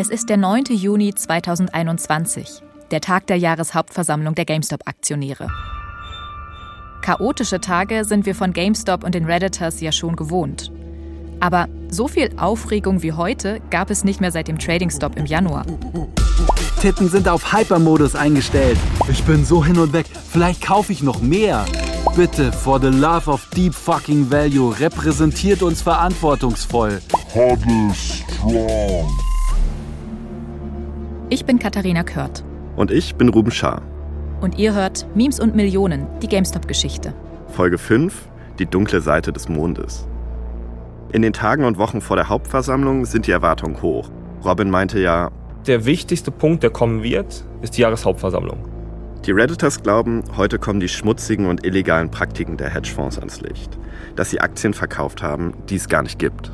Es ist der 9. Juni 2021, der Tag der Jahreshauptversammlung der GameStop-Aktionäre. Chaotische Tage sind wir von GameStop und den Redditors ja schon gewohnt. Aber so viel Aufregung wie heute gab es nicht mehr seit dem Trading Stop im Januar. Titten sind auf Hypermodus eingestellt. Ich bin so hin und weg. Vielleicht kaufe ich noch mehr. Bitte, for the love of deep fucking value, repräsentiert uns verantwortungsvoll. Huddle strong. Ich bin Katharina Kört. Und ich bin Ruben Schaar. Und ihr hört Memes und Millionen, die GameStop-Geschichte. Folge 5, die dunkle Seite des Mondes. In den Tagen und Wochen vor der Hauptversammlung sind die Erwartungen hoch. Robin meinte ja, der wichtigste Punkt, der kommen wird, ist die Jahreshauptversammlung. Die Redditors glauben, heute kommen die schmutzigen und illegalen Praktiken der Hedgefonds ans Licht. Dass sie Aktien verkauft haben, die es gar nicht gibt.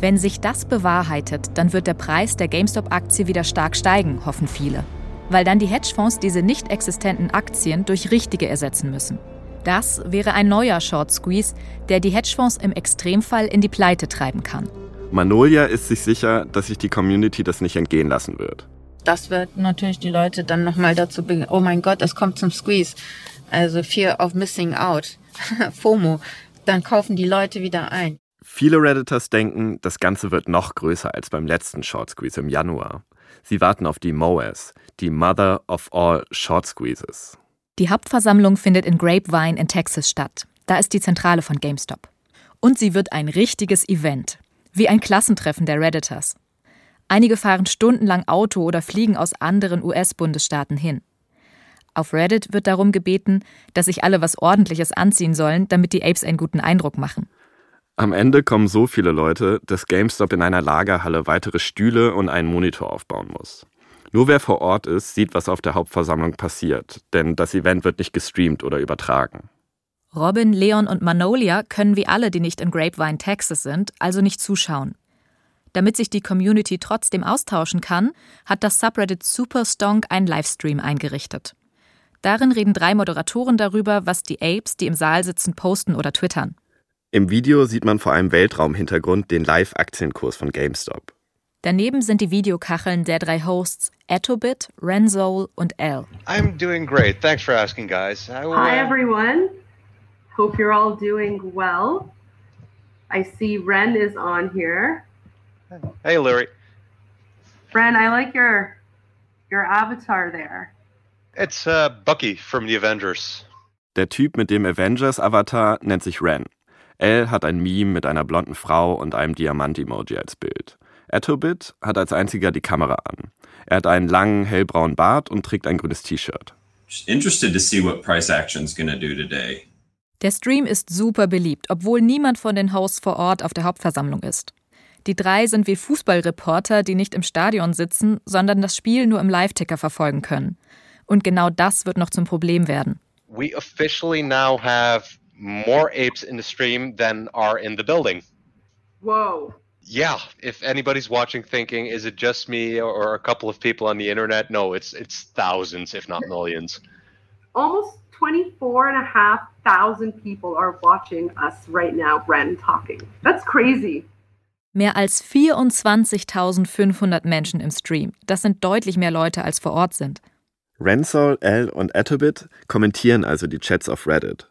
Wenn sich das bewahrheitet, dann wird der Preis der GameStop-Aktie wieder stark steigen, hoffen viele. Weil dann die Hedgefonds diese nicht existenten Aktien durch richtige ersetzen müssen. Das wäre ein neuer Short Squeeze, der die Hedgefonds im Extremfall in die Pleite treiben kann. Manolia ist sich sicher, dass sich die Community das nicht entgehen lassen wird. Das wird natürlich die Leute dann nochmal dazu bringen, oh mein Gott, es kommt zum Squeeze. Also Fear of Missing Out, FOMO. Dann kaufen die Leute wieder ein. Viele Redditors denken, das Ganze wird noch größer als beim letzten Short Squeeze im Januar. Sie warten auf die MOAS, die Mother of All Short Squeezes. Die Hauptversammlung findet in Grapevine in Texas statt. Da ist die Zentrale von GameStop. Und sie wird ein richtiges Event. Wie ein Klassentreffen der Redditors. Einige fahren stundenlang Auto oder fliegen aus anderen US-Bundesstaaten hin. Auf Reddit wird darum gebeten, dass sich alle was Ordentliches anziehen sollen, damit die Apes einen guten Eindruck machen. Am Ende kommen so viele Leute, dass GameStop in einer Lagerhalle weitere Stühle und einen Monitor aufbauen muss. Nur wer vor Ort ist, sieht, was auf der Hauptversammlung passiert, denn das Event wird nicht gestreamt oder übertragen. Robin, Leon und Manolia können wie alle, die nicht in Grapevine, Texas sind, also nicht zuschauen. Damit sich die Community trotzdem austauschen kann, hat das Subreddit Superstonk einen Livestream eingerichtet. Darin reden drei Moderatoren darüber, was die Apes, die im Saal sitzen, posten oder twittern. Im Video sieht man vor einem Weltraumhintergrund den Live-Aktienkurs von GameStop. Daneben sind die Videokacheln der drei Hosts Etobit, Renzol und L. I'm doing great. Thanks for asking, guys. Will, Hi, everyone. Hope you're all doing well. I see Ren is on here. Hey, Larry. Ren, I like your your avatar there. It's uh, Bucky from the Avengers. Der Typ mit dem Avengers-Avatar nennt sich Ren. L hat ein Meme mit einer blonden Frau und einem Diamant-Emoji als Bild. Etobit hat als einziger die Kamera an. Er hat einen langen, hellbraunen Bart und trägt ein grünes T-Shirt. Interested to see what price action's gonna do today. Der Stream ist super beliebt, obwohl niemand von den Hosts vor Ort auf der Hauptversammlung ist. Die drei sind wie Fußballreporter, die nicht im Stadion sitzen, sondern das Spiel nur im Live-Ticker verfolgen können. Und genau das wird noch zum Problem werden. We officially now have more apes in the stream than are in the building. Whoa. Yeah, if anybody's watching thinking is it just me or a couple of people on the internet? No, it's it's thousands if not millions. Almost 24 and a half thousand people are watching us right now, Bren, talking. That's crazy. Mehr als 24.500 Menschen im Stream. Das sind deutlich mehr Leute, als vor Ort sind. Rensol, L und Etobit kommentieren also die Chats auf Reddit.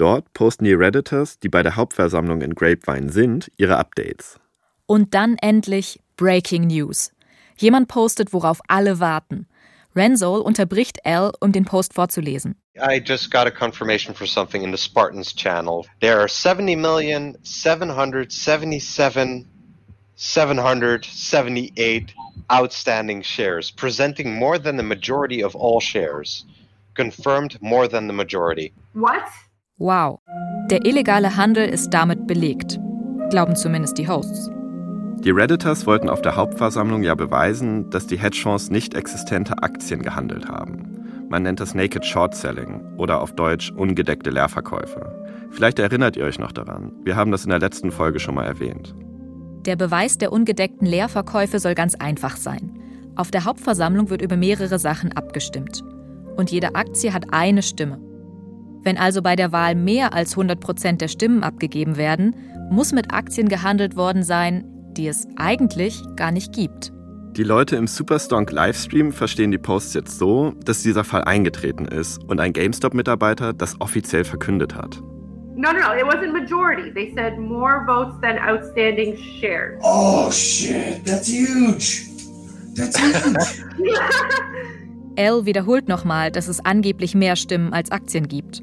Dort posten die Redditors, die bei der Hauptversammlung in Grapevine sind, ihre Updates. Und dann endlich Breaking News. Jemand postet, worauf alle warten. Renzol unterbricht Al, um den Post vorzulesen. I just got a confirmation for something in the Spartans channel. There are 70,777,778 outstanding shares, presenting more than the majority of all shares. Confirmed more than the majority. What? Wow. Der illegale Handel ist damit belegt. Glauben zumindest die Hosts. Die Redditors wollten auf der Hauptversammlung ja beweisen, dass die Hedgefonds nicht existente Aktien gehandelt haben. Man nennt das Naked Short Selling oder auf Deutsch ungedeckte Leerverkäufe. Vielleicht erinnert ihr euch noch daran. Wir haben das in der letzten Folge schon mal erwähnt. Der Beweis der ungedeckten Leerverkäufe soll ganz einfach sein. Auf der Hauptversammlung wird über mehrere Sachen abgestimmt. Und jede Aktie hat eine Stimme. Wenn also bei der Wahl mehr als 100 Prozent der Stimmen abgegeben werden, muss mit Aktien gehandelt worden sein, die es eigentlich gar nicht gibt. Die Leute im Superstonk Livestream verstehen die Posts jetzt so, dass dieser Fall eingetreten ist und ein GameStop-Mitarbeiter das offiziell verkündet hat. No, no, no. It wasn't majority. They said more votes than outstanding shares. Oh shit, that's huge. That's huge. L wiederholt nochmal, dass es angeblich mehr Stimmen als Aktien gibt.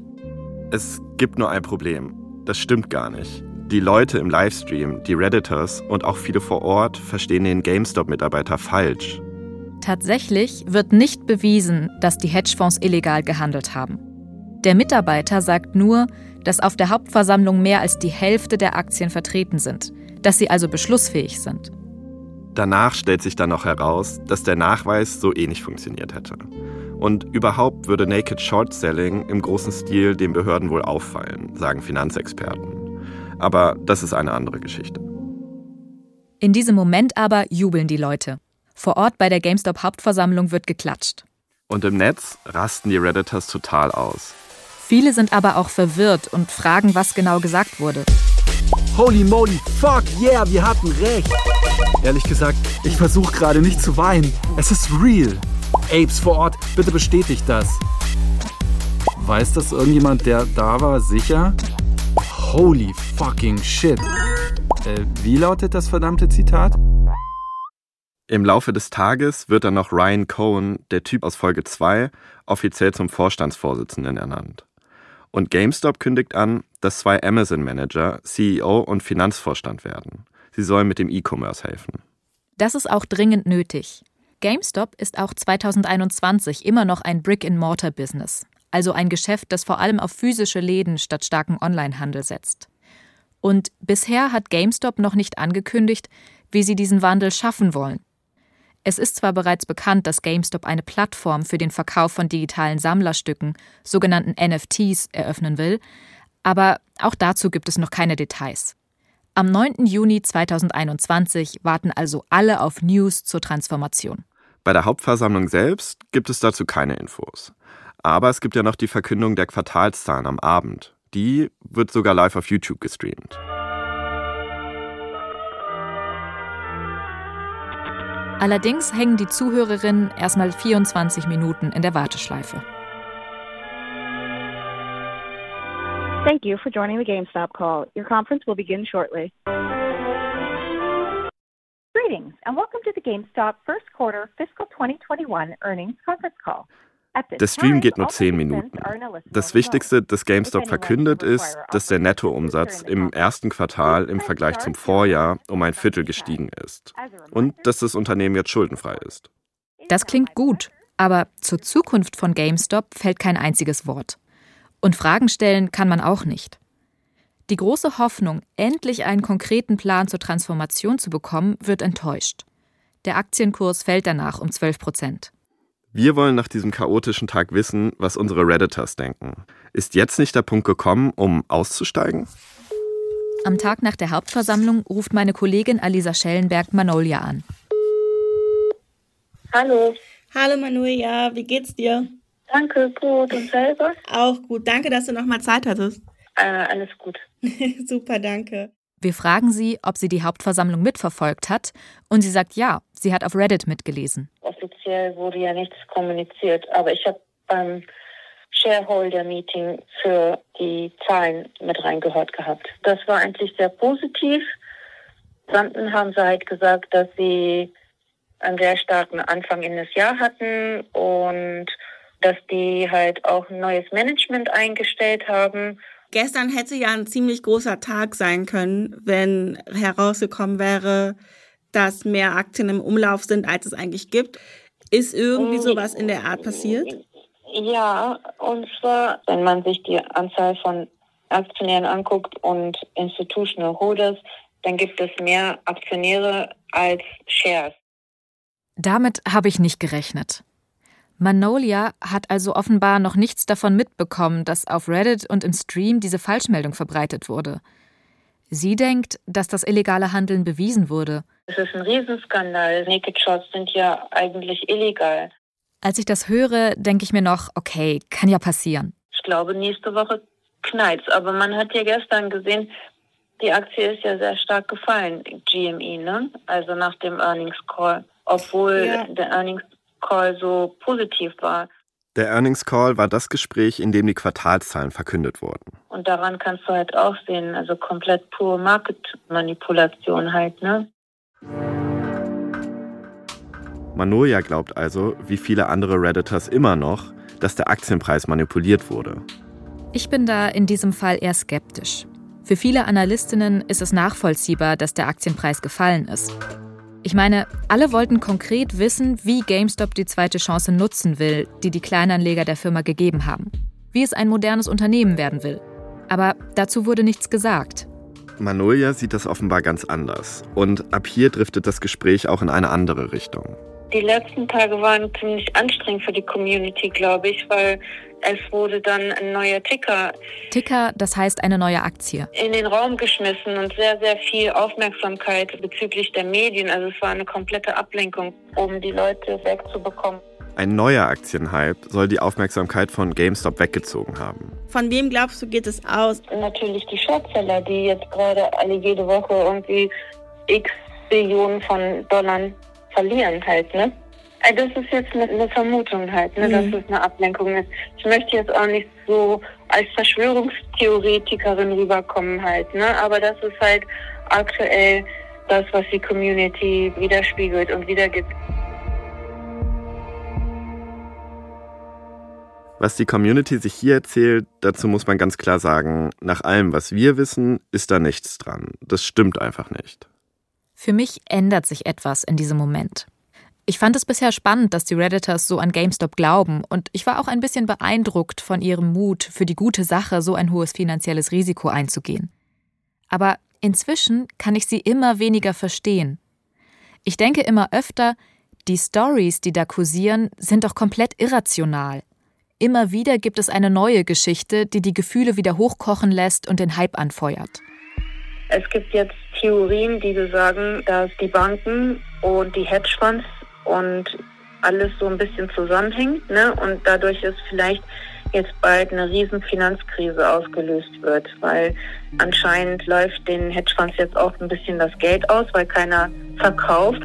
Es gibt nur ein Problem. Das stimmt gar nicht. Die Leute im Livestream, die Redditors und auch viele vor Ort verstehen den GameStop-Mitarbeiter falsch. Tatsächlich wird nicht bewiesen, dass die Hedgefonds illegal gehandelt haben. Der Mitarbeiter sagt nur, dass auf der Hauptversammlung mehr als die Hälfte der Aktien vertreten sind, dass sie also beschlussfähig sind. Danach stellt sich dann noch heraus, dass der Nachweis so ähnlich funktioniert hätte. Und überhaupt würde Naked Short Selling im großen Stil den Behörden wohl auffallen, sagen Finanzexperten. Aber das ist eine andere Geschichte. In diesem Moment aber jubeln die Leute. Vor Ort bei der GameStop Hauptversammlung wird geklatscht. Und im Netz rasten die Redditors total aus. Viele sind aber auch verwirrt und fragen, was genau gesagt wurde. Holy moly, fuck yeah, wir hatten recht. Ehrlich gesagt, ich versuche gerade nicht zu weinen. Es ist real. Apes vor Ort, bitte bestätigt das. Weiß das irgendjemand, der da war, sicher? Holy fucking shit. Äh, wie lautet das verdammte Zitat? Im Laufe des Tages wird dann noch Ryan Cohen, der Typ aus Folge 2, offiziell zum Vorstandsvorsitzenden ernannt. Und GameStop kündigt an, dass zwei Amazon-Manager CEO und Finanzvorstand werden. Sie sollen mit dem E-Commerce helfen. Das ist auch dringend nötig. GameStop ist auch 2021 immer noch ein Brick-and-Mortar-Business, also ein Geschäft, das vor allem auf physische Läden statt starken Onlinehandel setzt. Und bisher hat GameStop noch nicht angekündigt, wie sie diesen Wandel schaffen wollen. Es ist zwar bereits bekannt, dass GameStop eine Plattform für den Verkauf von digitalen Sammlerstücken, sogenannten NFTs, eröffnen will, aber auch dazu gibt es noch keine Details. Am 9. Juni 2021 warten also alle auf News zur Transformation. Bei der Hauptversammlung selbst gibt es dazu keine Infos. Aber es gibt ja noch die Verkündung der Quartalszahlen am Abend. Die wird sogar live auf YouTube gestreamt. Allerdings hängen die Zuhörerinnen erstmal 24 Minuten in der Warteschleife. Thank you for joining the GameStop call. Your conference will begin shortly. Greetings and welcome to the GameStop first quarter fiscal 2021 earnings conference call. Der Stream geht nur 10 Minuten. Das Wichtigste, das GameStop verkündet, ist, dass der Nettoumsatz im ersten Quartal im Vergleich zum Vorjahr um ein Viertel gestiegen ist und dass das Unternehmen jetzt schuldenfrei ist. Das klingt gut, aber zur Zukunft von GameStop fällt kein einziges Wort. Und Fragen stellen kann man auch nicht. Die große Hoffnung, endlich einen konkreten Plan zur Transformation zu bekommen, wird enttäuscht. Der Aktienkurs fällt danach um 12 Prozent. Wir wollen nach diesem chaotischen Tag wissen, was unsere Redditors denken. Ist jetzt nicht der Punkt gekommen, um auszusteigen? Am Tag nach der Hauptversammlung ruft meine Kollegin Alisa Schellenberg Manolia an. Hallo. Hallo Manuela, wie geht's dir? Danke, gut. Und selber? Auch gut. Danke, dass du nochmal Zeit hattest. Äh, alles gut. Super, danke. Wir fragen sie, ob sie die Hauptversammlung mitverfolgt hat, und sie sagt ja, sie hat auf Reddit mitgelesen. Offiziell wurde ja nichts kommuniziert, aber ich habe beim Shareholder-Meeting für die Zahlen mit reingehört gehabt. Das war eigentlich sehr positiv. Dann haben sie halt gesagt, dass sie einen sehr starken Anfang in das Jahr hatten und dass die halt auch ein neues Management eingestellt haben Gestern hätte ja ein ziemlich großer Tag sein können, wenn herausgekommen wäre, dass mehr Aktien im Umlauf sind, als es eigentlich gibt. Ist irgendwie sowas in der Art passiert? Ja, und zwar, wenn man sich die Anzahl von Aktionären anguckt und Institutional Holders, dann gibt es mehr Aktionäre als Shares. Damit habe ich nicht gerechnet. Manolia hat also offenbar noch nichts davon mitbekommen, dass auf Reddit und im Stream diese Falschmeldung verbreitet wurde. Sie denkt, dass das illegale Handeln bewiesen wurde. Es ist ein Riesenskandal. Naked Shots sind ja eigentlich illegal. Als ich das höre, denke ich mir noch, okay, kann ja passieren. Ich glaube, nächste Woche knallt's. Aber man hat ja gestern gesehen, die Aktie ist ja sehr stark gefallen, GME, ne? Also nach dem Earnings Call. obwohl ja. der Earnings Call so positiv war. Der Earnings Call war das Gespräch, in dem die Quartalszahlen verkündet wurden. Und daran kannst du halt auch sehen, also komplett pure Market-Manipulation halt, ne? Manoja glaubt also, wie viele andere Redditors immer noch, dass der Aktienpreis manipuliert wurde. Ich bin da in diesem Fall eher skeptisch. Für viele Analystinnen ist es nachvollziehbar, dass der Aktienpreis gefallen ist. Ich meine, alle wollten konkret wissen, wie GameStop die zweite Chance nutzen will, die die Kleinanleger der Firma gegeben haben. Wie es ein modernes Unternehmen werden will. Aber dazu wurde nichts gesagt. Manolia sieht das offenbar ganz anders. Und ab hier driftet das Gespräch auch in eine andere Richtung. Die letzten Tage waren ziemlich anstrengend für die Community, glaube ich, weil es wurde dann ein neuer Ticker. Ticker, das heißt eine neue Aktie. In den Raum geschmissen und sehr, sehr viel Aufmerksamkeit bezüglich der Medien. Also es war eine komplette Ablenkung, um die Leute wegzubekommen. Ein neuer Aktienhype soll die Aufmerksamkeit von GameStop weggezogen haben. Von wem glaubst du, geht es aus? Natürlich die Shortseller, die jetzt gerade alle jede Woche irgendwie x Billionen von Dollar verlieren halt, ne? Äh, das ist jetzt eine Vermutung halt, ne, mhm. dass es eine Ablenkung ist. Ich möchte jetzt auch nicht so als Verschwörungstheoretikerin rüberkommen halt, ne? Aber das ist halt aktuell das, was die Community widerspiegelt und wiedergibt. Was die Community sich hier erzählt, dazu muss man ganz klar sagen, nach allem, was wir wissen, ist da nichts dran. Das stimmt einfach nicht. Für mich ändert sich etwas in diesem Moment. Ich fand es bisher spannend, dass die Redditors so an GameStop glauben und ich war auch ein bisschen beeindruckt von ihrem Mut, für die gute Sache so ein hohes finanzielles Risiko einzugehen. Aber inzwischen kann ich sie immer weniger verstehen. Ich denke immer öfter, die Stories, die da kursieren, sind doch komplett irrational. Immer wieder gibt es eine neue Geschichte, die die Gefühle wieder hochkochen lässt und den Hype anfeuert. Es gibt jetzt Theorien, die sagen, dass die Banken und die Hedgefonds und alles so ein bisschen zusammenhängt ne? und dadurch ist vielleicht jetzt bald eine riesen Finanzkrise ausgelöst wird, weil anscheinend läuft den Hedgefonds jetzt auch ein bisschen das Geld aus, weil keiner verkauft.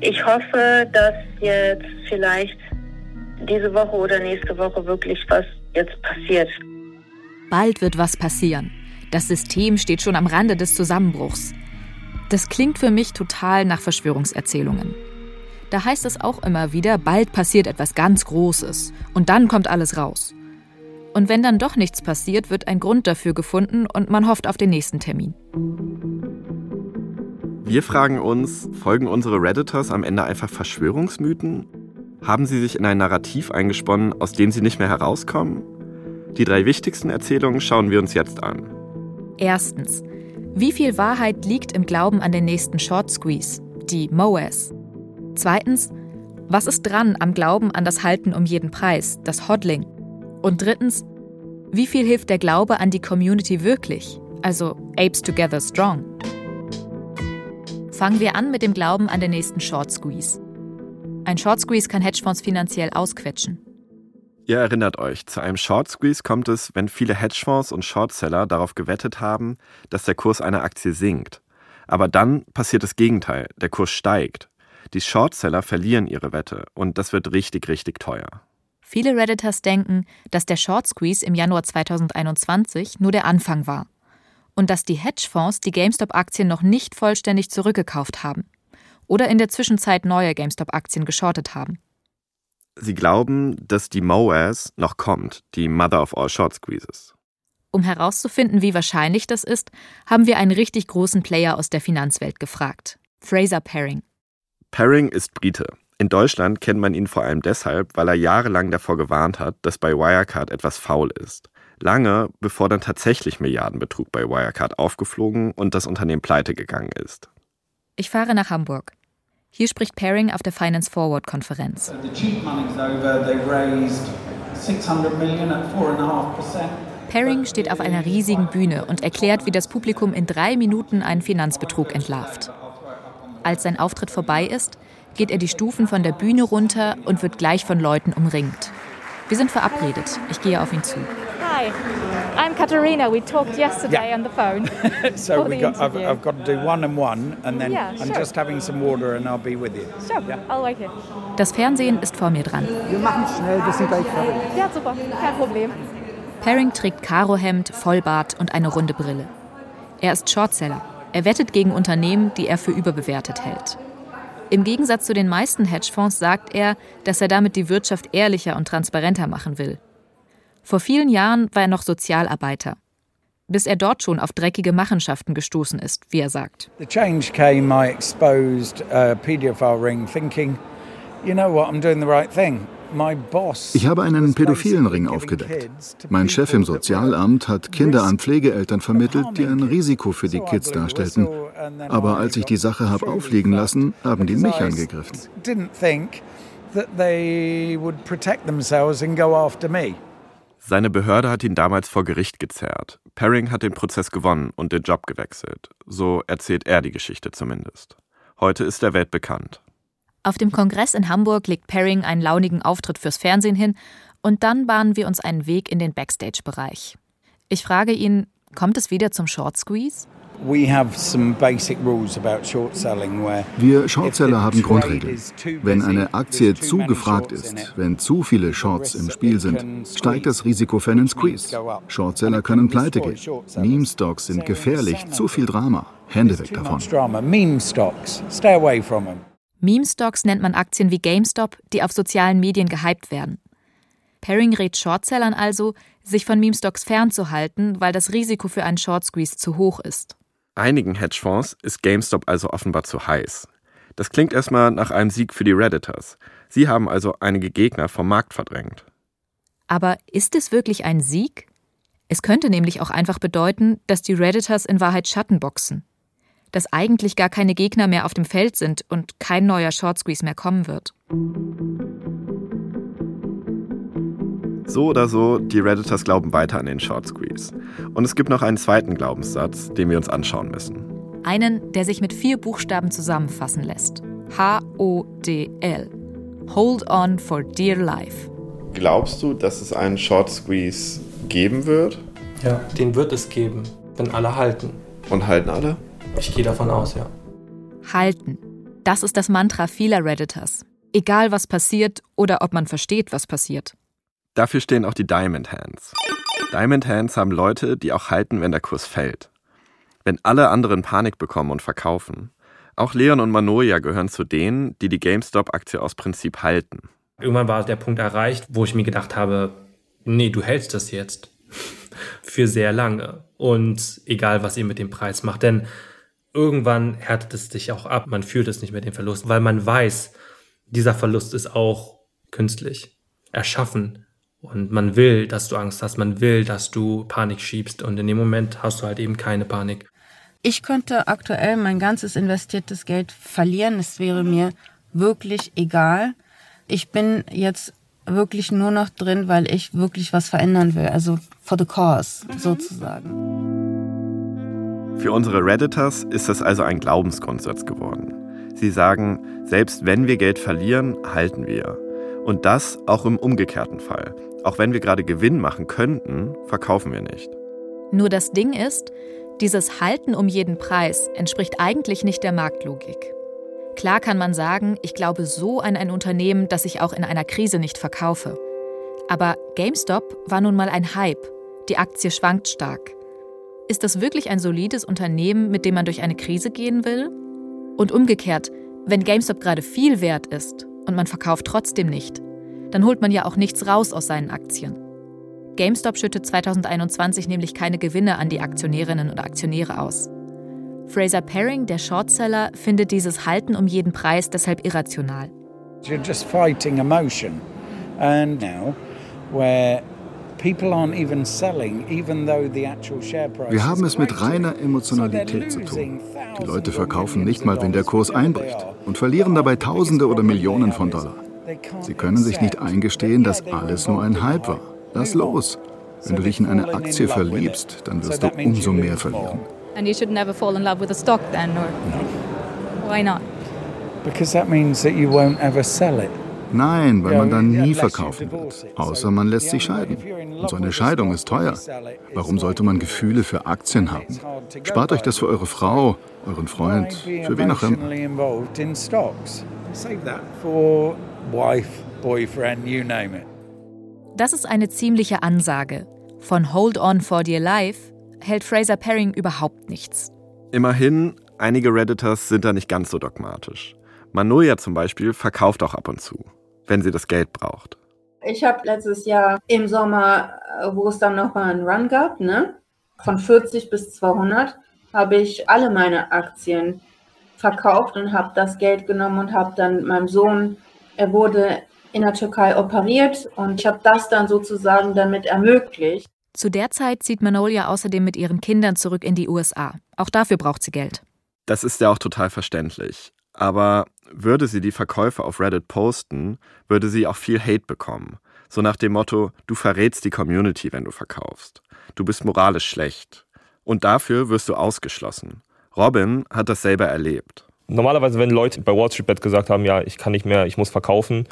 Ich hoffe, dass jetzt vielleicht diese Woche oder nächste Woche wirklich was jetzt passiert. Bald wird was passieren. Das System steht schon am Rande des Zusammenbruchs. Das klingt für mich total nach Verschwörungserzählungen. Da heißt es auch immer wieder, bald passiert etwas ganz Großes und dann kommt alles raus. Und wenn dann doch nichts passiert, wird ein Grund dafür gefunden und man hofft auf den nächsten Termin. Wir fragen uns, folgen unsere Redditors am Ende einfach Verschwörungsmythen? Haben sie sich in ein Narrativ eingesponnen, aus dem sie nicht mehr herauskommen? Die drei wichtigsten Erzählungen schauen wir uns jetzt an. Erstens. Wie viel Wahrheit liegt im Glauben an den nächsten Short Squeeze, die MOAS? Zweitens, was ist dran am Glauben an das Halten um jeden Preis, das Hodling? Und drittens, wie viel hilft der Glaube an die Community wirklich, also Apes Together Strong? Fangen wir an mit dem Glauben an den nächsten Short Squeeze. Ein Short Squeeze kann Hedgefonds finanziell ausquetschen. Ihr erinnert euch, zu einem Short Squeeze kommt es, wenn viele Hedgefonds und Shortseller darauf gewettet haben, dass der Kurs einer Aktie sinkt. Aber dann passiert das Gegenteil, der Kurs steigt. Die Shortseller verlieren ihre Wette und das wird richtig, richtig teuer. Viele Redditors denken, dass der Short Squeeze im Januar 2021 nur der Anfang war und dass die Hedgefonds die GameStop-Aktien noch nicht vollständig zurückgekauft haben oder in der Zwischenzeit neue GameStop-Aktien geschortet haben. Sie glauben, dass die MOAS noch kommt, die Mother of All Short Squeezes. Um herauszufinden, wie wahrscheinlich das ist, haben wir einen richtig großen Player aus der Finanzwelt gefragt. Fraser Paring. Paring ist Brite. In Deutschland kennt man ihn vor allem deshalb, weil er jahrelang davor gewarnt hat, dass bei Wirecard etwas faul ist. Lange bevor dann tatsächlich Milliardenbetrug bei Wirecard aufgeflogen und das Unternehmen pleite gegangen ist. Ich fahre nach Hamburg. Hier spricht Paring auf der Finance Forward Konferenz. Paring steht auf einer riesigen Bühne und erklärt, wie das Publikum in drei Minuten einen Finanzbetrug entlarvt. Als sein Auftritt vorbei ist, geht er die Stufen von der Bühne runter und wird gleich von Leuten umringt. Wir sind verabredet. Ich gehe auf ihn zu. Hi, I'm Katarina. We talked yesterday on the phone. so we the got, I've. I've got to do one and one, and then Yeah, I'm sure. just having some water, and I'll be with you. Sure, I'll wait here. Das Fernsehen ist vor mir dran. Wir machen es schnell, wir sind gleich fertig. Ja, super, kein Problem. Perring trägt Karohemd, Vollbart und eine runde Brille. Er ist Shortseller. Er wettet gegen Unternehmen, die er für überbewertet hält. Im Gegensatz zu den meisten Hedgefonds sagt er, dass er damit die Wirtschaft ehrlicher und transparenter machen will. Vor vielen Jahren war er noch Sozialarbeiter, bis er dort schon auf dreckige Machenschaften gestoßen ist, wie er sagt. The change came, I exposed a paedophile ring, thinking, you know what, I'm doing the right thing. Ich habe einen pädophilen Ring aufgedeckt. Mein Chef im Sozialamt hat Kinder an Pflegeeltern vermittelt, die ein Risiko für die Kids darstellten. Aber als ich die Sache habe aufliegen lassen, haben die mich angegriffen. Seine Behörde hat ihn damals vor Gericht gezerrt. Perring hat den Prozess gewonnen und den Job gewechselt. So erzählt er die Geschichte zumindest. Heute ist er weltbekannt. Auf dem Kongress in Hamburg legt Perring einen launigen Auftritt fürs Fernsehen hin und dann bahnen wir uns einen Weg in den Backstage-Bereich. Ich frage ihn, kommt es wieder zum Short Squeeze? We have some basic rules about short selling where Wir Shortseller haben Grundregeln. Wenn eine Aktie zu gefragt ist, wenn zu viele Shorts im Spiel sind, steigt das Risiko für einen Squeeze. Shortseller können pleite gehen. Meme-Stocks sind gefährlich, zu viel Drama. Hände weg davon. Meme-Stocks nennt man Aktien wie GameStop, die auf sozialen Medien gehypt werden. Perring rät Shortsellern also, sich von Meme-Stocks fernzuhalten, weil das Risiko für einen Short Squeeze zu hoch ist. Einigen Hedgefonds ist GameStop also offenbar zu heiß. Das klingt erstmal nach einem Sieg für die Redditors. Sie haben also einige Gegner vom Markt verdrängt. Aber ist es wirklich ein Sieg? Es könnte nämlich auch einfach bedeuten, dass die Redditors in Wahrheit Schatten boxen. Dass eigentlich gar keine Gegner mehr auf dem Feld sind und kein neuer Short Squeeze mehr kommen wird. So oder so, die Redditors glauben weiter an den Short Squeeze. Und es gibt noch einen zweiten Glaubenssatz, den wir uns anschauen müssen. Einen, der sich mit vier Buchstaben zusammenfassen lässt. H-O-D-L. Hold on for dear life. Glaubst du, dass es einen Short Squeeze geben wird? Ja, den wird es geben, wenn alle halten. Und halten alle? Ich gehe davon aus, ja. Halten. Das ist das Mantra vieler Redditors. Egal was passiert oder ob man versteht, was passiert. Dafür stehen auch die Diamond Hands. Diamond Hands haben Leute, die auch halten, wenn der Kurs fällt. Wenn alle anderen Panik bekommen und verkaufen. Auch Leon und Manoia gehören zu denen, die die GameStop-Aktie aus Prinzip halten. Irgendwann war der Punkt erreicht, wo ich mir gedacht habe, nee, du hältst das jetzt für sehr lange. Und egal, was ihr mit dem Preis macht, denn irgendwann härtet es sich auch ab. Man fühlt es nicht mehr den Verlust, weil man weiß, dieser Verlust ist auch künstlich erschaffen. Und man will, dass du Angst hast, man will, dass du Panik schiebst. Und in dem Moment hast du halt eben keine Panik. Ich könnte aktuell mein ganzes investiertes Geld verlieren. Es wäre mir wirklich egal. Ich bin jetzt wirklich nur noch drin, weil ich wirklich was verändern will. Also for the cause sozusagen. Für unsere Redditors ist das also ein Glaubensgrundsatz geworden. Sie sagen, selbst wenn wir Geld verlieren, halten wir. Und das auch im umgekehrten Fall. Auch wenn wir gerade Gewinn machen könnten, verkaufen wir nicht. Nur das Ding ist, dieses Halten um jeden Preis entspricht eigentlich nicht der Marktlogik. Klar kann man sagen, ich glaube so an ein Unternehmen, dass ich auch in einer Krise nicht verkaufe. Aber GameStop war nun mal ein Hype. Die Aktie schwankt stark. Ist das wirklich ein solides Unternehmen, mit dem man durch eine Krise gehen will? Und umgekehrt, wenn GameStop gerade viel wert ist und man verkauft trotzdem nicht, dann holt man ja auch nichts raus aus seinen Aktien. GameStop schüttet 2021 nämlich keine Gewinne an die Aktionärinnen und Aktionäre aus. Fraser Paring, der Shortseller, findet dieses Halten um jeden Preis deshalb irrational. You're just fighting emotion. And now, where people aren't even selling, even though the actual share price Wir haben es mit reiner Emotionalität zu tun. Die Leute verkaufen nicht mal, wenn der Kurs einbricht und verlieren dabei Tausende oder Millionen von Dollar. Sie können sich nicht eingestehen, dass alles nur ein Hype war. Lass los. Wenn du dich in eine Aktie verliebst, dann wirst du umso mehr verlieren. And you should never fall in love with a stock then, or why not? Because that means that you won't ever sell it. Nein, weil man dann nie verkaufen wird. Außer man lässt sich scheiden. Und so eine Scheidung ist teuer. Warum sollte man Gefühle für Aktien haben? Spart euch das für eure Frau, euren Freund, für wen auch immer. Das ist eine ziemliche Ansage. Von Hold On for Dear Life hält Fraser Paring überhaupt nichts. Immerhin, einige Redditors sind da nicht ganz so dogmatisch. Manoja zum Beispiel verkauft auch ab und zu, wenn sie das Geld braucht. Ich habe letztes Jahr im Sommer, äh, wo es dann nochmal einen Run gab, ne, von 40 bis 200, habe ich alle meine Aktien verkauft und habe das Geld genommen und habe dann meinem Sohn, er wurde in der Türkei operiert und ich habe das dann sozusagen damit ermöglicht. Zu der Zeit zieht Manolia außerdem mit ihren Kindern zurück in die USA. Auch dafür braucht sie Geld. Das ist ja auch total verständlich. Aber würde sie die Verkäufe auf Reddit posten, würde sie auch viel Hate bekommen. So nach dem Motto, du verrätst die Community, wenn du verkaufst. Du bist moralisch schlecht. Und dafür wirst du ausgeschlossen. Robin hat das selber erlebt. Normalerweise, wenn Leute bei Wall Street Bet gesagt haben, ja, ich kann nicht mehr, ich muss verkaufen,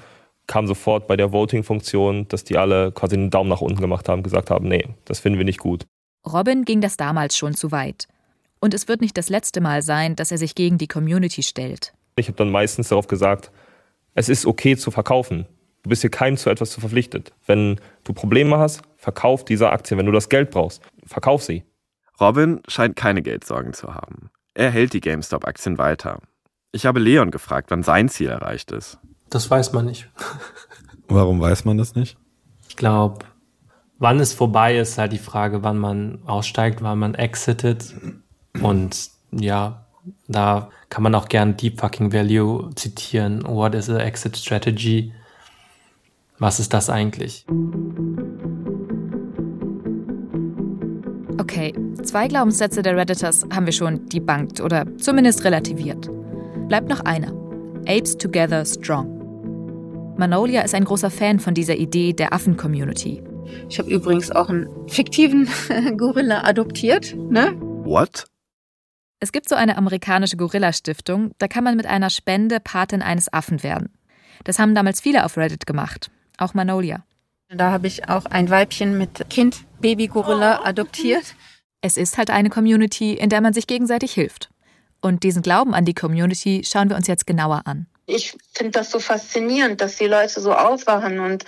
kam sofort bei der Voting-Funktion, dass die alle quasi einen Daumen nach unten gemacht haben, gesagt haben, nee, das finden wir nicht gut. Robin ging das damals schon zu weit. Und es wird nicht das letzte Mal sein, dass er sich gegen die Community stellt. Ich habe dann meistens darauf gesagt, es ist okay zu verkaufen. Du bist hier keinem zu etwas zu verpflichtet. Wenn du Probleme hast, verkauf diese Aktie. Wenn du das Geld brauchst, verkauf sie. Robin scheint keine Geldsorgen zu haben. Er hält die GameStop-Aktien weiter. Ich habe Leon gefragt, wann sein Ziel erreicht ist. Das weiß man nicht. Warum weiß man das nicht? Ich glaube, wann es vorbei ist, halt die Frage, wann man aussteigt, wann man exitet. Und ja, da kann man auch gern Deep Fucking Value zitieren. What is a exit strategy? Was ist das eigentlich? Okay, zwei Glaubenssätze der Redditors haben wir schon debunked oder zumindest relativiert. Bleibt noch einer. Apes Together Strong. Manolia ist ein großer Fan von dieser Idee der Affen-Community. Ich habe übrigens auch einen fiktiven Gorilla adoptiert. Ne? What? Es gibt so eine amerikanische Gorilla-Stiftung, da kann man mit einer Spende Patin eines Affen werden. Das haben damals viele auf Reddit gemacht, auch Manolia. Da habe ich auch ein Weibchen mit Kind, Baby-Gorilla, adoptiert. Es ist halt eine Community, in der man sich gegenseitig hilft. Und diesen Glauben an die Community schauen wir uns jetzt genauer an. Ich finde das so faszinierend, dass die Leute so aufwachen und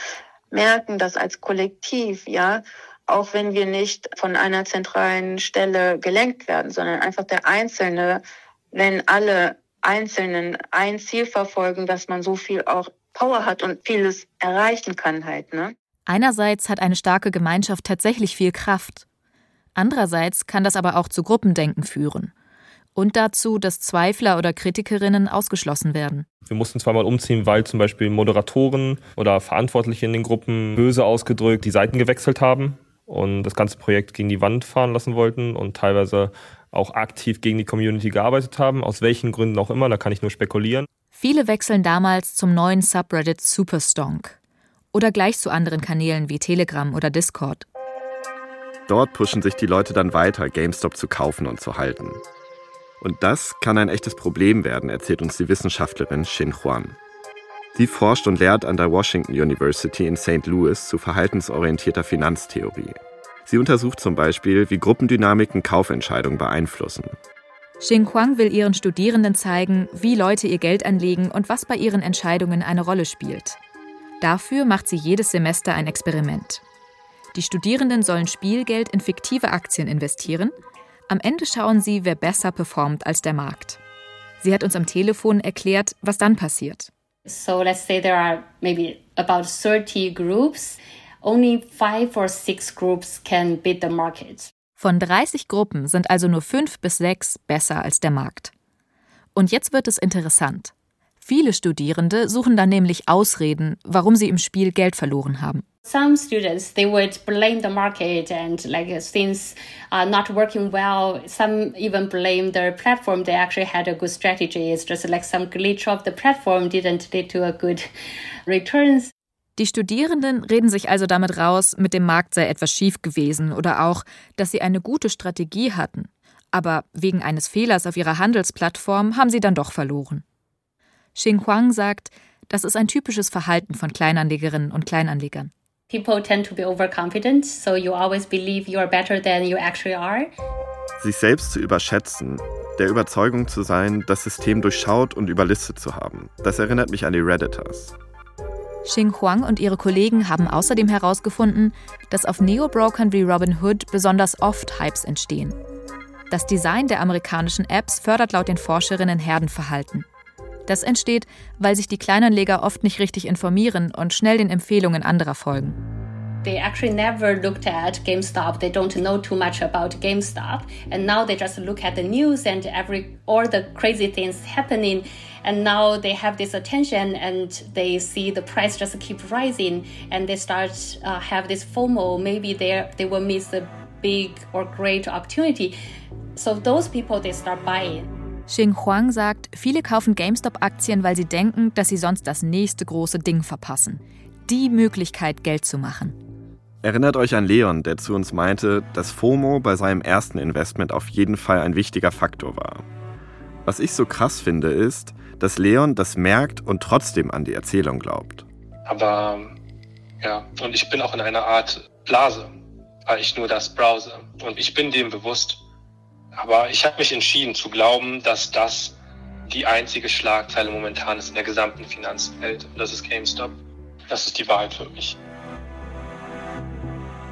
merken, dass als Kollektiv, ja, auch wenn wir nicht von einer zentralen Stelle gelenkt werden, sondern einfach der Einzelne, wenn alle Einzelnen ein Ziel verfolgen, dass man so viel auch Power hat und vieles erreichen kann halt, ne? Einerseits hat eine starke Gemeinschaft tatsächlich viel Kraft. Andererseits kann das aber auch zu Gruppendenken führen und dazu, dass Zweifler oder Kritikerinnen ausgeschlossen werden. Wir mussten zweimal umziehen, weil zum Beispiel Moderatoren oder Verantwortliche in den Gruppen böse ausgedrückt die Seiten gewechselt haben und das ganze Projekt gegen die Wand fahren lassen wollten und teilweise auch aktiv gegen die Community gearbeitet haben, aus welchen Gründen auch immer, da kann ich nur spekulieren. Viele wechseln damals zum neuen Subreddit Superstonk oder gleich zu anderen Kanälen wie Telegram oder Discord. Dort pushen sich die Leute dann weiter, GameStop zu kaufen und zu halten. Und das kann ein echtes Problem werden, erzählt uns die Wissenschaftlerin Xin Huan. Sie forscht und lehrt an der Washington University in St. Louis zu verhaltensorientierter Finanztheorie. Sie untersucht zum Beispiel, wie Gruppendynamiken Kaufentscheidungen beeinflussen. Xing Huang will ihren Studierenden zeigen, wie Leute ihr Geld anlegen und was bei ihren Entscheidungen eine Rolle spielt. Dafür macht sie jedes Semester ein Experiment. Die Studierenden sollen Spielgeld in fiktive Aktien investieren am Ende schauen sie, wer besser performt als der Markt. Sie hat uns am Telefon erklärt, was dann passiert. So let's say there are maybe about 30 groups. Only five or six groups can beat the market. Von 30 Gruppen sind also nur fünf bis sechs besser als der Markt. Und jetzt wird es interessant. Viele Studierende suchen dann nämlich Ausreden, warum sie im Spiel Geld verloren haben. Some students they would blame the market and like things are not working well. Some even blame the platform. They actually had a good strategy. It's just like some glitch of the platform didn't lead to a good returns. Die Studierenden reden sich also damit raus, mit dem Markt sei etwas schief gewesen oder auch, dass sie eine gute Strategie hatten. Aber wegen eines Fehlers auf ihrer Handelsplattform haben sie dann doch verloren. Xing Huang sagt, Das ist ein typisches Verhalten von Kleinanlegerinnen und Kleinanlegern. People tend to be overconfident, so you always believe you are better than you actually are. Sich selbst zu überschätzen, der Überzeugung zu sein, das System durchschaut und überlistet zu haben, das erinnert mich an die Redditors. Xing Huang und ihre Kollegen haben außerdem herausgefunden, dass auf Neo-Brokern wie Robinhood besonders oft Hypes entstehen. Das Design der amerikanischen Apps fördert laut den Forscherinnen Herdenverhalten. Das entsteht, weil sich die Kleinanleger oft nicht richtig informieren und schnell den Empfehlungen anderer folgen. They actually never looked at GameStop. They don't know too much about GameStop. And now they just look at the news and every all the crazy things happening. And now they have this attention and they see the price just keep rising and they start uh, have this FOMO. Maybe they they will miss a big or great opportunity. So those people they start buying. Xing Huang sagt, viele kaufen GameStop-Aktien, weil sie denken, dass sie sonst das nächste große Ding verpassen. Die Möglichkeit, Geld zu machen. Erinnert euch an Leon, der zu uns meinte, dass FOMO bei seinem ersten Investment auf jeden Fall ein wichtiger Faktor war. Was ich so krass finde, ist, dass Leon das merkt und trotzdem an die Erzählung glaubt. Aber ja, und ich bin auch in einer Art Blase, weil ich nur das browse. Und ich bin dem bewusst. Aber ich habe mich entschieden zu glauben, dass das die einzige Schlagzeile momentan ist in der gesamten Finanzwelt. Und das ist GameStop. Das ist die Wahrheit für mich.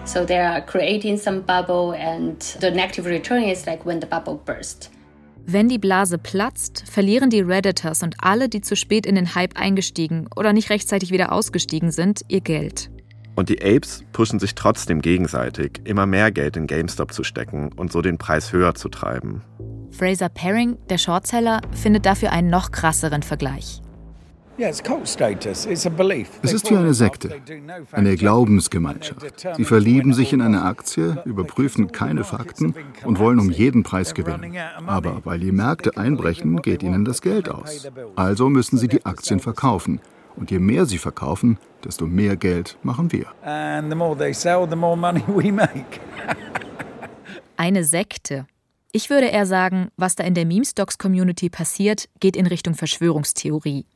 So they are creating some bubble and the negative return is like when the bubble burst. Wenn die Blase platzt, verlieren die Redditors und alle, die zu spät in den Hype eingestiegen oder nicht rechtzeitig wieder ausgestiegen sind, ihr Geld. Und die Apes pushen sich trotzdem gegenseitig, immer mehr Geld in GameStop zu stecken und so den Preis höher zu treiben. Fraser Paring, der Shortseller, findet dafür einen noch krasseren Vergleich. Es ist wie eine Sekte, eine Glaubensgemeinschaft. Sie verlieben sich in eine Aktie, überprüfen keine Fakten und wollen um jeden Preis gewinnen. Aber weil die Märkte einbrechen, geht ihnen das Geld aus. Also müssen sie die Aktien verkaufen. Und je mehr sie verkaufen, desto mehr Geld machen wir. Eine Sekte. Ich würde eher sagen, was da in der Meme-Stocks-Community passiert, geht in Richtung Verschwörungstheorie.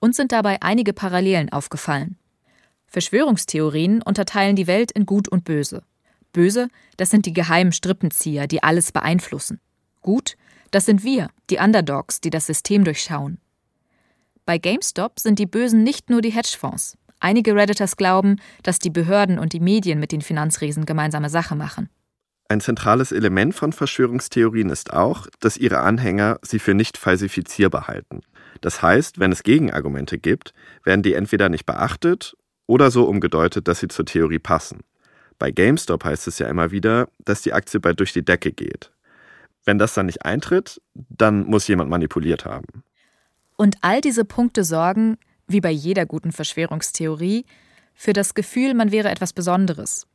Uns sind dabei einige Parallelen aufgefallen. Verschwörungstheorien unterteilen die Welt in Gut und Böse. Böse, das sind die geheimen Strippenzieher, die alles beeinflussen. Gut, das sind wir, die Underdogs, die das System durchschauen. Bei GameStop sind die Bösen nicht nur die Hedgefonds. Einige Redditors glauben, dass die Behörden und die Medien mit den Finanzriesen gemeinsame Sache machen. Ein zentrales Element von Verschwörungstheorien ist auch, dass ihre Anhänger sie für nicht falsifizierbar halten. Das heißt, wenn es Gegenargumente gibt, werden die entweder nicht beachtet oder so umgedeutet, dass sie zur Theorie passen. Bei GameStop heißt es ja immer wieder, dass die Aktie bald durch die Decke geht. Wenn das dann nicht eintritt, dann muss jemand manipuliert haben. Und all diese Punkte sorgen, wie bei jeder guten Verschwörungstheorie, für das Gefühl, man wäre etwas Besonderes.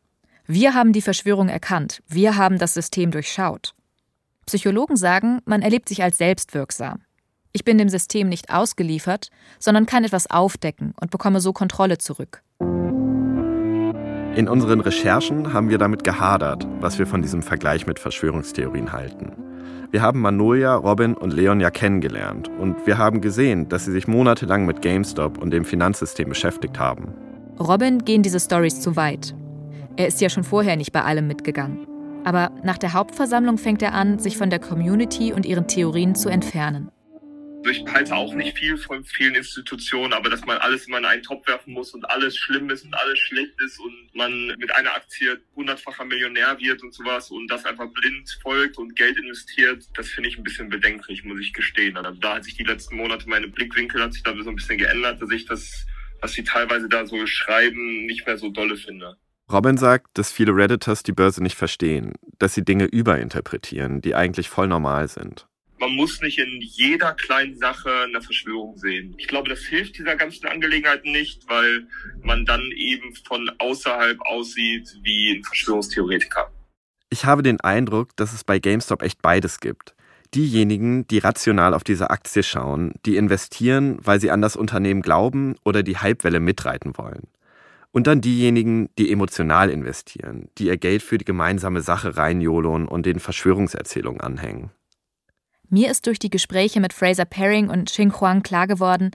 Wir haben die Verschwörung erkannt, wir haben das System durchschaut. Psychologen sagen, man erlebt sich als selbstwirksam. Ich bin dem System nicht ausgeliefert, sondern kann etwas aufdecken und bekomme so Kontrolle zurück. In unseren Recherchen haben wir damit gehadert, was wir von diesem Vergleich mit Verschwörungstheorien halten. Wir haben Manoja, Robin und Leon ja kennengelernt und wir haben gesehen, dass sie sich monatelang mit GameStop und dem Finanzsystem beschäftigt haben. Robin gehen diese Stories zu weit. Er ist ja schon vorher nicht bei allem mitgegangen. Aber nach der Hauptversammlung fängt er an, sich von der Community und ihren Theorien zu entfernen. Ich halte auch nicht viel von vielen Institutionen, aber dass man alles immer in einen Topf werfen muss und alles schlimm ist und alles schlecht ist und man mit einer Aktie hundertfacher Millionär wird und sowas und das einfach blind folgt und Geld investiert, das finde ich ein bisschen bedenklich, muss ich gestehen. Also da hat sich die letzten Monate meine Blickwinkel hat sich da so ein bisschen geändert, dass ich das, was sie teilweise da so schreiben, nicht mehr so dolle finde. Robin sagt, dass viele Redditors die Börse nicht verstehen, dass sie Dinge überinterpretieren, die eigentlich voll normal sind man muss nicht in jeder kleinen Sache eine Verschwörung sehen. Ich glaube, das hilft dieser ganzen Angelegenheit nicht, weil man dann eben von außerhalb aussieht wie ein Verschwörungstheoretiker. Ich habe den Eindruck, dass es bei GameStop echt beides gibt. Diejenigen, die rational auf diese Aktie schauen, die investieren, weil sie an das Unternehmen glauben oder die Hypewelle mitreiten wollen. Und dann diejenigen, die emotional investieren, die ihr Geld für die gemeinsame Sache reinjolon und den Verschwörungserzählungen anhängen. Mir ist durch die Gespräche mit Fraser Paring und Xing Huang klar geworden,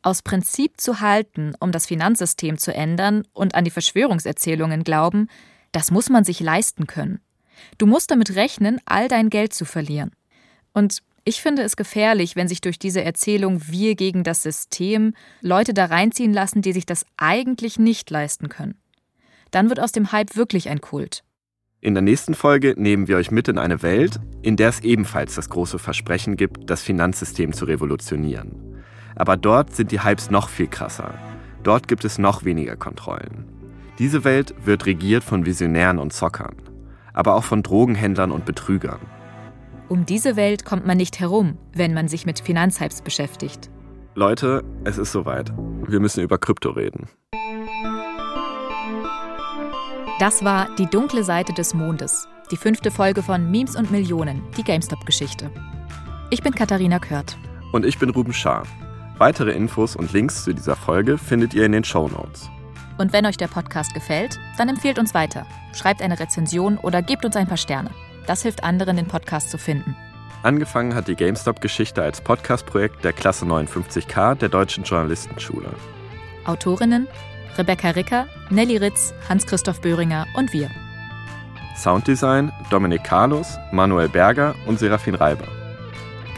Aus Prinzip zu halten, um das Finanzsystem zu ändern und an die Verschwörungserzählungen glauben, das muss man sich leisten können. Du musst damit rechnen, all dein Geld zu verlieren. Und ich finde es gefährlich, wenn sich durch diese Erzählung wir gegen das System Leute da reinziehen lassen, die sich das eigentlich nicht leisten können. Dann wird aus dem Hype wirklich ein Kult. In der nächsten Folge nehmen wir euch mit in eine Welt, in der es ebenfalls das große Versprechen gibt, das Finanzsystem zu revolutionieren. Aber dort sind die Hypes noch viel krasser. Dort gibt es noch weniger Kontrollen. Diese Welt wird regiert von Visionären und Zockern, aber auch von Drogenhändlern und Betrügern. Um diese Welt kommt man nicht herum, wenn man sich mit Finanzhypes beschäftigt. Leute, es ist soweit. Wir müssen über Krypto reden. Das war Die dunkle Seite des Mondes, die fünfte Folge von Memes und Millionen, die GameStop-Geschichte. Ich bin Katharina Kört. Und ich bin Ruben Schaar. Weitere Infos und Links zu dieser Folge findet ihr in den Show Notes. Und wenn euch der Podcast gefällt, dann empfehlt uns weiter. Schreibt eine Rezension oder gebt uns ein paar Sterne. Das hilft anderen, den Podcast zu finden. Angefangen hat die GameStop-Geschichte als Podcast-Projekt der Klasse 59K der Deutschen Journalistenschule. Autorinnen Rebecca Ricker, Nelly Ritz, Hans-Christoph Böhringer und wir. Sounddesign Dominik Carlos, Manuel Berger und Serafin Reiber.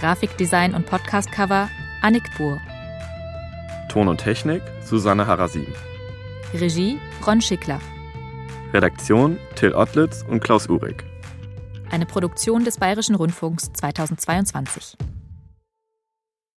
Grafikdesign und Podcastcover Annik Buhr. Ton und Technik Susanne Harasim. Regie Ron Schickler. Redaktion Till Ottlitz und Klaus Uhrig eine Produktion des Bayerischen Rundfunks 2022.